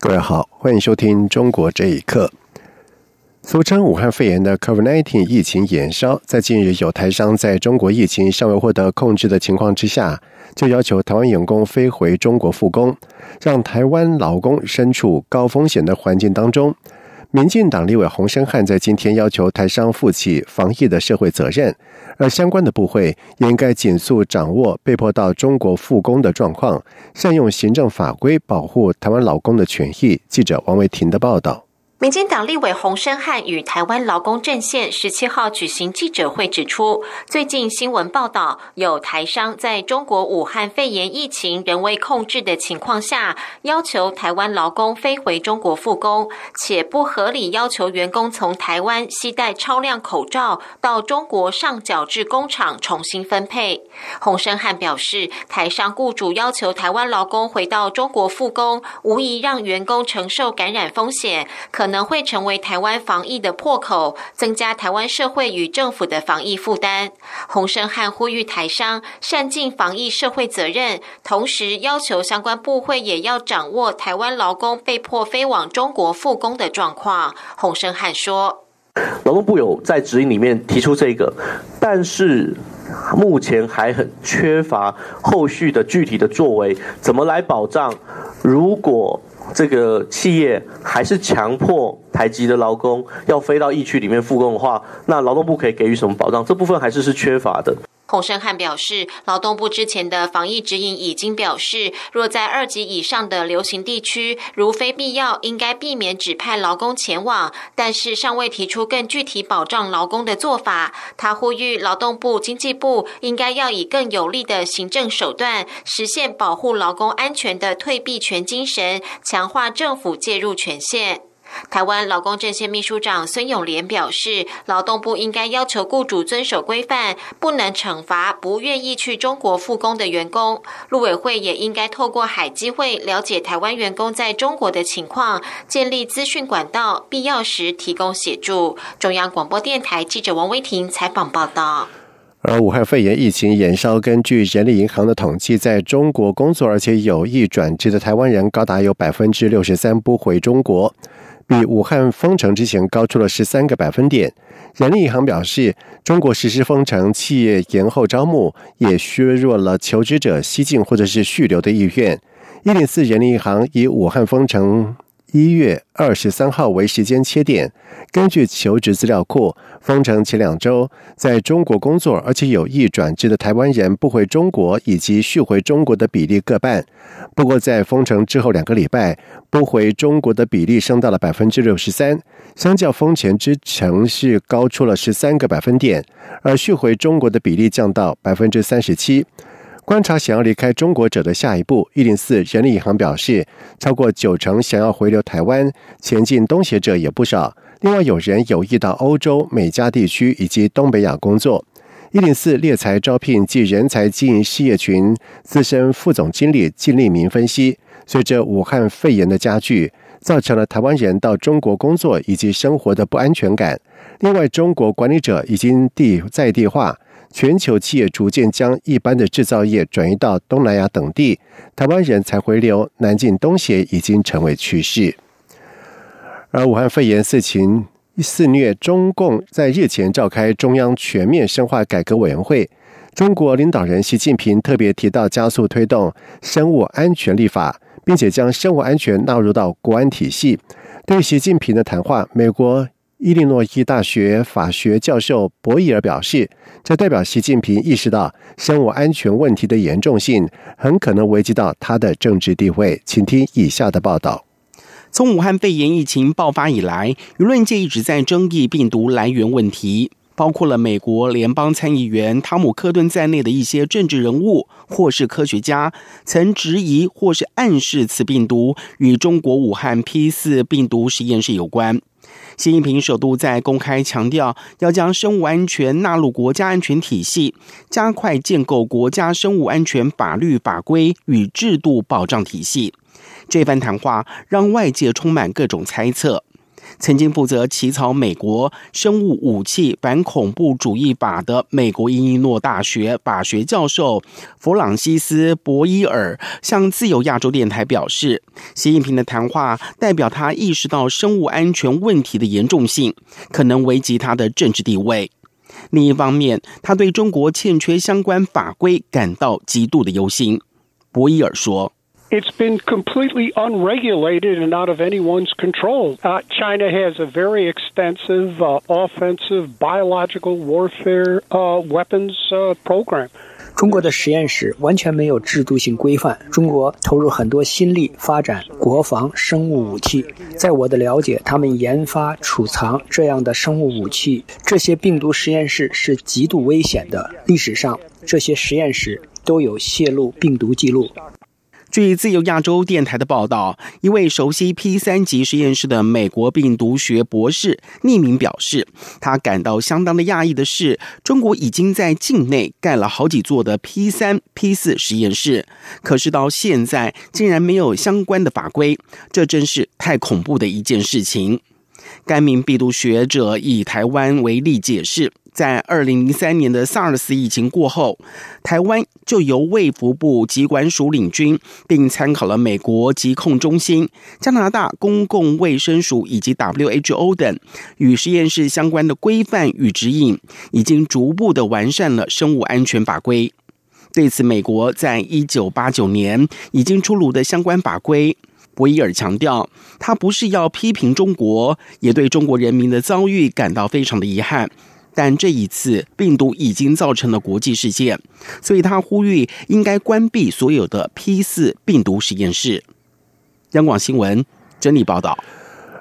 各位好，欢迎收听《中国这一刻》。俗称武汉肺炎的 COVID-19 疫情延烧，在近日有台商在中国疫情尚未获得控制的情况之下，就要求台湾员工飞回中国复工，让台湾劳工身处高风险的环境当中。民进党立委洪生汉在今天要求台商负起防疫的社会责任，而相关的部会也应该紧速掌握被迫到中国复工的状况，善用行政法规保护台湾劳工的权益。记者王维婷的报道。民进党立委洪生汉与台湾劳工阵线十七号举行记者会，指出，最近新闻报道有台商在中国武汉肺炎疫情仍未控制的情况下，要求台湾劳工飞回中国复工，且不合理要求员工从台湾携带超量口罩到中国上缴至工厂重新分配。洪生汉表示，台商雇主要求台湾劳工回到中国复工，无疑让员工承受感染风险，可。可能会成为台湾防疫的破口，增加台湾社会与政府的防疫负担。洪生汉呼吁台商善尽防疫社会责任，同时要求相关部会也要掌握台湾劳工被迫飞往中国复工的状况。洪生汉说：“劳动部有在指引里面提出这个，但是目前还很缺乏后续的具体的作为，怎么来保障？如果。”这个企业还是强迫台籍的劳工要飞到疫区里面复工的话，那劳动部可以给予什么保障？这部分还是是缺乏的。洪生汉表示，劳动部之前的防疫指引已经表示，若在二级以上的流行地区，如非必要，应该避免指派劳工前往，但是尚未提出更具体保障劳工的做法。他呼吁劳动部、经济部应该要以更有力的行政手段，实现保护劳工安全的退避权精神，强化政府介入权限。台湾劳工阵线秘书长孙永莲表示，劳动部应该要求雇主遵守规范，不能惩罚不愿意去中国复工的员工。陆委会也应该透过海基会了解台湾员工在中国的情况，建立资讯管道，必要时提供协助。中央广播电台记者王威婷采访报道。而武汉肺炎疫情延烧，根据人力银行的统计，在中国工作而且有意转职的台湾人高达有百分之六十三不回中国。比武汉封城之前高出了十三个百分点。人力银行表示，中国实施封城，企业延后招募，也削弱了求职者西进或者是续留的意愿。一零四人力银行以武汉封城。一月二十三号为时间切点，根据求职资料库，封城前两周在中国工作而且有意转职的台湾人不回中国以及续回中国的比例各半。不过在封城之后两个礼拜，不回中国的比例升到了百分之六十三，相较封前之城市高出了十三个百分点，而续回中国的比例降到百分之三十七。观察想要离开中国者的下一步，一零四人力银行表示，超过九成想要回流台湾前进东协者也不少。另外，有人有意到欧洲、美加地区以及东北亚工作。一零四猎才招聘及人才经营事业群资深副总经理金立明分析，随着武汉肺炎的加剧，造成了台湾人到中国工作以及生活的不安全感。另外，中国管理者已经地在地化。全球企业逐渐将一般的制造业转移到东南亚等地，台湾人才回流南进东协已经成为趋势。而武汉肺炎肆情肆虐，中共在日前召开中央全面深化改革委员会，中国领导人习近平特别提到加速推动生物安全立法，并且将生物安全纳入到国安体系。对习近平的谈话，美国。伊利诺伊大学法学教授博伊尔表示，这代表习近平意识到生物安全问题的严重性，很可能危及到他的政治地位。请听以下的报道：从武汉肺炎疫情爆发以来，舆论界一直在争议病毒来源问题，包括了美国联邦参议员汤姆·克顿在内的一些政治人物或是科学家，曾质疑或是暗示此病毒与中国武汉 P 四病毒实验室有关。习近平首度在公开强调，要将生物安全纳入国家安全体系，加快建构国家生物安全法律法规与制度保障体系。这番谈话让外界充满各种猜测。曾经负责起草美国生物武器反恐怖主义法的美国伊利诺大学法学教授弗朗西斯·博伊尔向自由亚洲电台表示，习近平的谈话代表他意识到生物安全问题的严重性，可能危及他的政治地位。另一方面，他对中国欠缺相关法规感到极度的忧心。博伊尔说。It's been completely unregulated and out of anyone's control. Uh, China has a very extensive uh, offensive biological warfare uh, weapons uh, program. 中国的实验室完全没有制度性规范。中国投入很多心力发展国防生物武器。在我的了解，他们研发、储藏这样的生物武器，这些病毒实验室是极度危险的。历史上，这些实验室都有泄露病毒记录。据自由亚洲电台的报道，一位熟悉 P 三级实验室的美国病毒学博士匿名表示，他感到相当的讶异的是，中国已经在境内盖了好几座的 P 三、P 四实验室，可是到现在竟然没有相关的法规，这真是太恐怖的一件事情。该名病毒学者以台湾为例解释。在二零零三年的 SARS 疫情过后，台湾就由卫福部疾管署领军，并参考了美国疾控中心、加拿大公共卫生署以及 WHO 等与实验室相关的规范与指引，已经逐步的完善了生物安全法规。对此，美国在一九八九年已经出炉的相关法规，博伊尔强调，他不是要批评中国，也对中国人民的遭遇感到非常的遗憾。但这一次病毒已经造成了国际事件，所以他呼吁应该关闭所有的 P 四病毒实验室。央广新闻整理报道。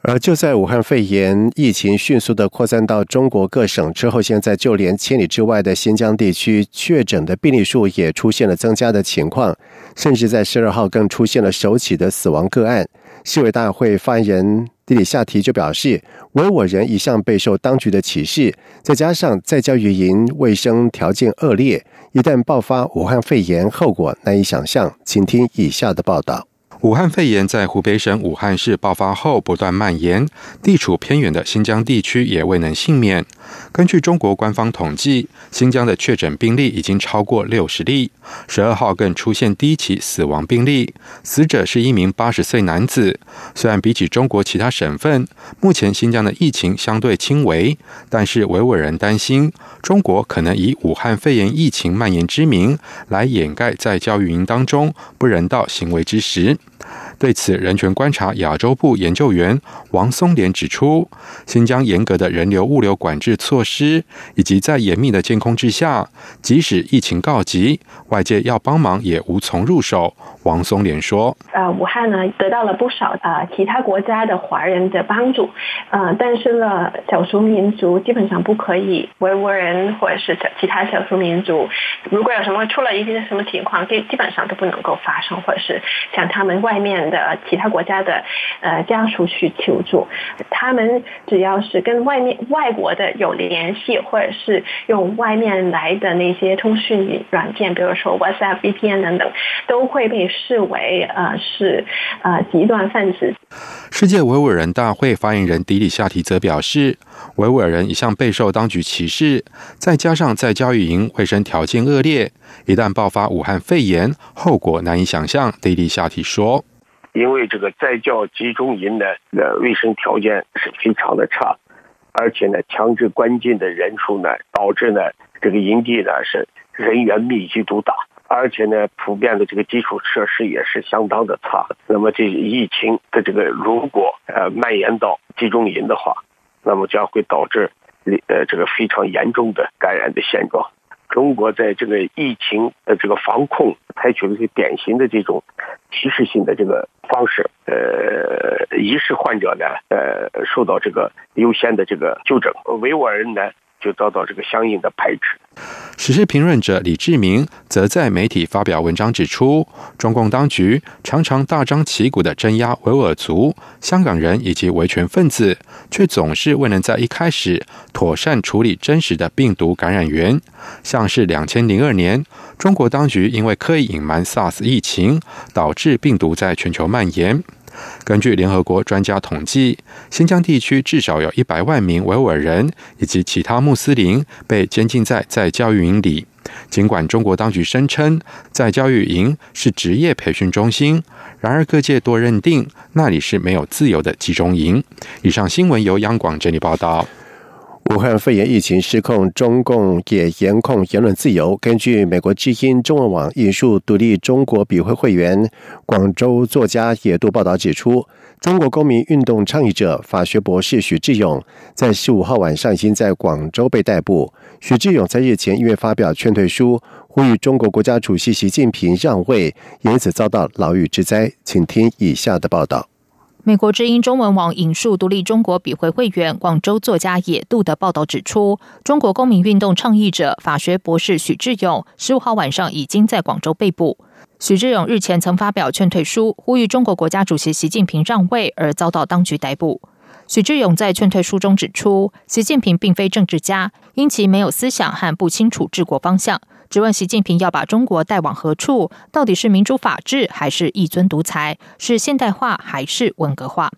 而就在武汉肺炎疫情迅速的扩散到中国各省之后，现在就连千里之外的新疆地区确诊的病例数也出现了增加的情况，甚至在十二号更出现了首起的死亡个案。市委大会发言人这。里夏提就表示，维吾尔人一向备受当局的歧视，再加上在教育营卫生条件恶劣，一旦爆发武汉肺炎，后果难以想象。请听以下的报道。武汉肺炎在湖北省武汉市爆发后不断蔓延，地处偏远的新疆地区也未能幸免。根据中国官方统计，新疆的确诊病例已经超过六十例，十二号更出现第一起死亡病例，死者是一名八十岁男子。虽然比起中国其他省份，目前新疆的疫情相对轻微，但是维吾尔人担心中国可能以武汉肺炎疫情蔓延之名来掩盖在教育营当中不人道行为之时。对此，人权观察亚洲部研究员王松莲指出，新疆严格的人流物流管制措施，以及在严密的监控之下，即使疫情告急，外界要帮忙也无从入手。王松莲说：“呃，武汉呢得到了不少呃其他国家的华人的帮助，呃，但是呢，少数民族基本上不可以，维吾尔人或者是其他少数民族，如果有什么出了一些什么情况，基基本上都不能够发生，或者是像他们外面的其他国家的呃家属去求助。他们只要是跟外面外国的有联系，或者是用外面来的那些通讯软件，比如说 WhatsApp、VPN 等等，都会被。”视为呃是呃极端分子。世界维吾尔人大会发言人迪里夏提则表示，维吾尔人一向备受当局歧视，再加上在教育营卫生条件恶劣，一旦爆发武汉肺炎，后果难以想象。迪里夏提说：“因为这个在教集中营的呃卫生条件是非常的差，而且呢强制关进的人数呢，导致呢这个营地呢是人员密集度大。”而且呢，普遍的这个基础设施也是相当的差。那么，这疫情的这个如果呃蔓延到集中营的话，那么将会导致呃这个非常严重的感染的现状。中国在这个疫情的这个防控采取了一些典型的这种提示性的这个方式。呃，一是患者呢，呃，受到这个优先的这个就诊。维吾尔人呢，就遭到这个相应的排斥。时事评论者李志明则在媒体发表文章指出，中共当局常常大张旗鼓的镇压维吾尔族、香港人以及维权分子，却总是未能在一开始妥善处理真实的病毒感染源。像是两千零二年，中国当局因为刻意隐瞒 SARS 疫情，导致病毒在全球蔓延。根据联合国专家统计，新疆地区至少有一百万名维吾尔人以及其他穆斯林被监禁在在教育营里。尽管中国当局声称在教育营是职业培训中心，然而各界多认定那里是没有自由的集中营。以上新闻由央广整理报道。武汉肺炎疫情失控，中共也严控言论自由。根据美国之音中文网引述独立中国笔会会员、广州作家野渡报道指出，中国公民运动倡议者、法学博士许志勇在十五号晚上已经在广州被逮捕。许志勇在日前因为发表劝退书，呼吁中国国家主席习近平让位，因此遭到牢狱之灾。请听以下的报道。美国之音中文网引述独立中国笔会会员、广州作家野渡的报道指出，中国公民运动倡议者、法学博士许志勇十五号晚上已经在广州被捕。许志勇日前曾发表劝退书，呼吁中国国家主席习近平让位，而遭到当局逮捕。许志勇在劝退书中指出，习近平并非政治家，因其没有思想和不清楚治国方向。质问习近平要把中国带往何处？到底是民主法治还是一尊独裁？是现代化还是文革化？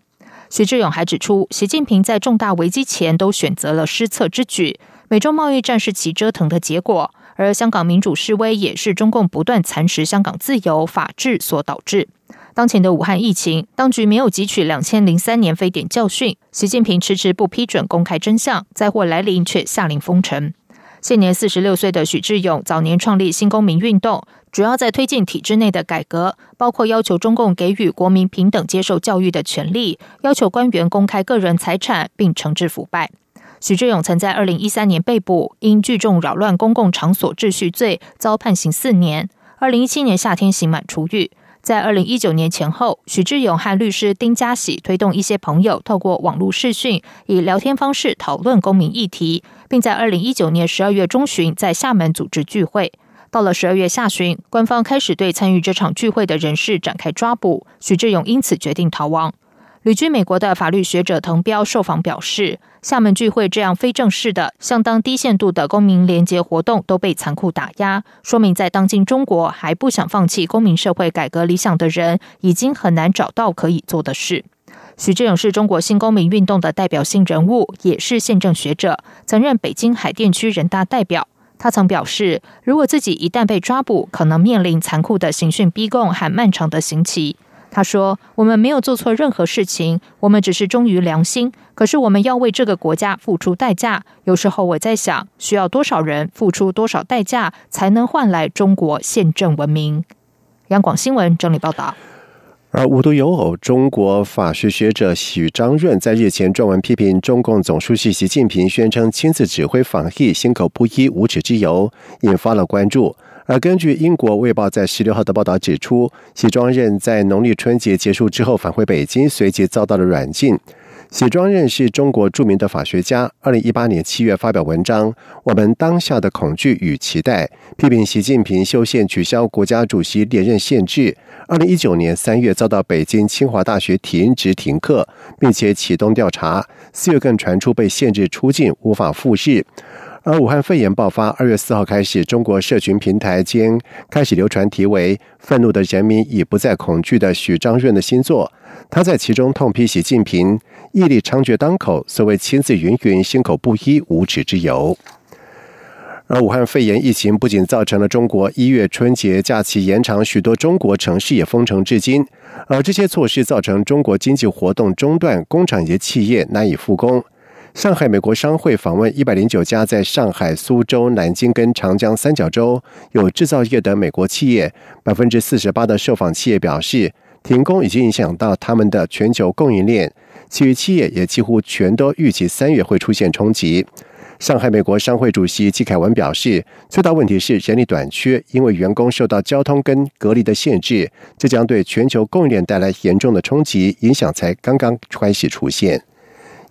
徐志勇还指出，习近平在重大危机前都选择了失策之举。美中贸易战是其折腾的结果，而香港民主示威也是中共不断蚕食香港自由法治所导致。当前的武汉疫情，当局没有汲取两千零三年非典教训，习近平迟迟不批准公开真相，灾祸来临却下令封城。现年四十六岁的许志勇，早年创立新公民运动，主要在推进体制内的改革，包括要求中共给予国民平等接受教育的权利，要求官员公开个人财产，并惩治腐败。许志勇曾在二零一三年被捕，因聚众扰乱公共场所秩序罪，遭判刑四年。二零一七年夏天刑满出狱。在二零一九年前后，许志勇和律师丁家喜推动一些朋友透过网络视讯，以聊天方式讨论公民议题，并在二零一九年十二月中旬在厦门组织聚会。到了十二月下旬，官方开始对参与这场聚会的人士展开抓捕，许志勇因此决定逃亡。旅居美国的法律学者滕彪受访表示，厦门聚会这样非正式的、相当低限度的公民联结活动都被残酷打压，说明在当今中国还不想放弃公民社会改革理想的人，已经很难找到可以做的事。许志勇是中国新公民运动的代表性人物，也是宪政学者，曾任北京海淀区人大代表。他曾表示，如果自己一旦被抓捕，可能面临残酷的刑讯逼供和漫长的刑期。他说：“我们没有做错任何事情，我们只是忠于良心。可是我们要为这个国家付出代价。有时候我在想，需要多少人付出多少代价，才能换来中国宪政文明？”央广新闻整理报道。而无独有偶，中国法学学者许章润在日前撰文批评中共总书记习近平宣称亲自指挥防疫，心口不一，无耻之尤，引发了关注。而根据英国《卫报》在十六号的报道指出，许庄任在农历春节结束之后返回北京，随即遭到了软禁。许庄任是中国著名的法学家，二零一八年七月发表文章《我们当下的恐惧与期待》，批评习近平修宪取消国家主席连任限制。二零一九年三月遭到北京清华大学停职停课，并且启动调查。四月更传出被限制出境，无法复试。而武汉肺炎爆发，二月四号开始，中国社群平台间开始流传题为“愤怒的人民已不再恐惧”的许章润的新作。他在其中痛批习近平毅力猖獗当口，所谓亲自云云，心口不一，无耻之尤。而武汉肺炎疫情不仅造成了中国一月春节假期延长，许多中国城市也封城至今。而这些措施造成中国经济活动中断，工厂及企业难以复工。上海美国商会访问一百零九家在上海、苏州、南京跟长江三角洲有制造业的美国企业，百分之四十八的受访企业表示，停工已经影响到他们的全球供应链。其余企业也几乎全都预计三月会出现冲击。上海美国商会主席季凯文表示，最大问题是人力短缺，因为员工受到交通跟隔离的限制，这将对全球供应链带来严重的冲击，影响才刚刚开始出现。